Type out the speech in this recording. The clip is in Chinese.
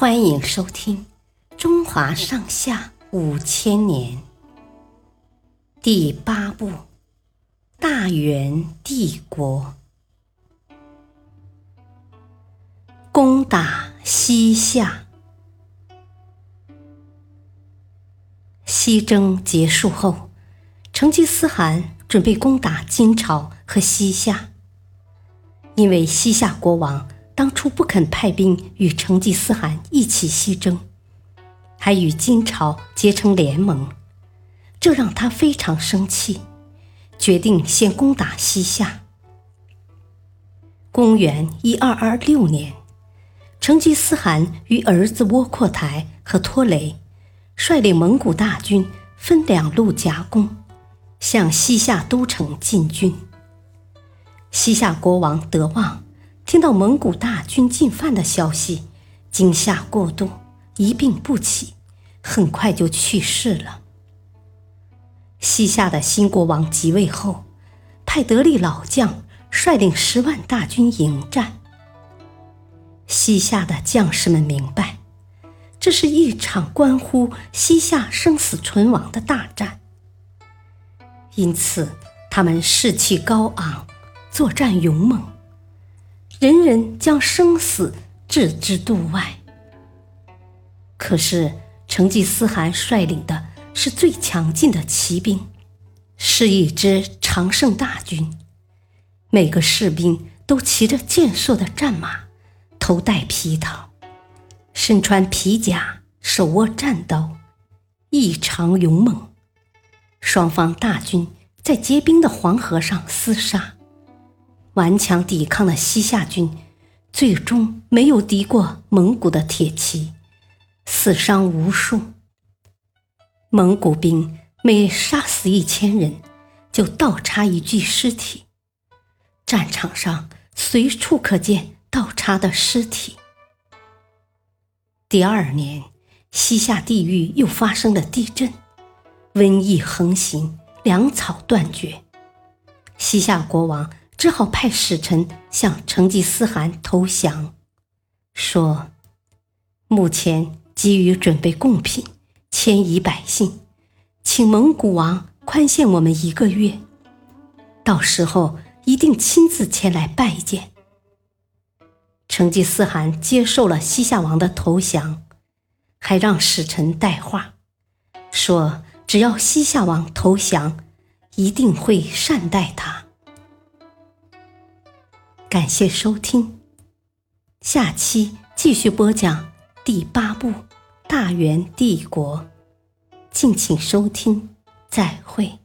欢迎收听《中华上下五千年》第八部《大元帝国》，攻打西夏。西征结束后，成吉思汗准备攻打金朝和西夏，因为西夏国王。当初不肯派兵与成吉思汗一起西征，还与金朝结成联盟，这让他非常生气，决定先攻打西夏。公元一二二六年，成吉思汗与儿子窝阔台和拖雷率领蒙古大军分两路夹攻，向西夏都城进军。西夏国王德旺。听到蒙古大军进犯的消息，惊吓过度，一病不起，很快就去世了。西夏的新国王即位后，派得力老将率领十万大军迎战。西夏的将士们明白，这是一场关乎西夏生死存亡的大战，因此他们士气高昂，作战勇猛。人人将生死置之度外。可是成吉思汗率领的是最强劲的骑兵，是一支常胜大军，每个士兵都骑着健硕的战马，头戴皮套，身穿皮甲，手握战刀，异常勇猛。双方大军在结冰的黄河上厮杀。顽强抵抗的西夏军，最终没有敌过蒙古的铁骑，死伤无数。蒙古兵每杀死一千人，就倒插一具尸体，战场上随处可见倒插的尸体。第二年，西夏地域又发生了地震，瘟疫横行，粮草断绝，西夏国王。只好派使臣向成吉思汗投降，说：“目前急于准备贡品，迁移百姓，请蒙古王宽限我们一个月，到时候一定亲自前来拜见。”成吉思汗接受了西夏王的投降，还让使臣带话，说：“只要西夏王投降，一定会善待他。”感谢收听，下期继续播讲第八部《大元帝国》，敬请收听，再会。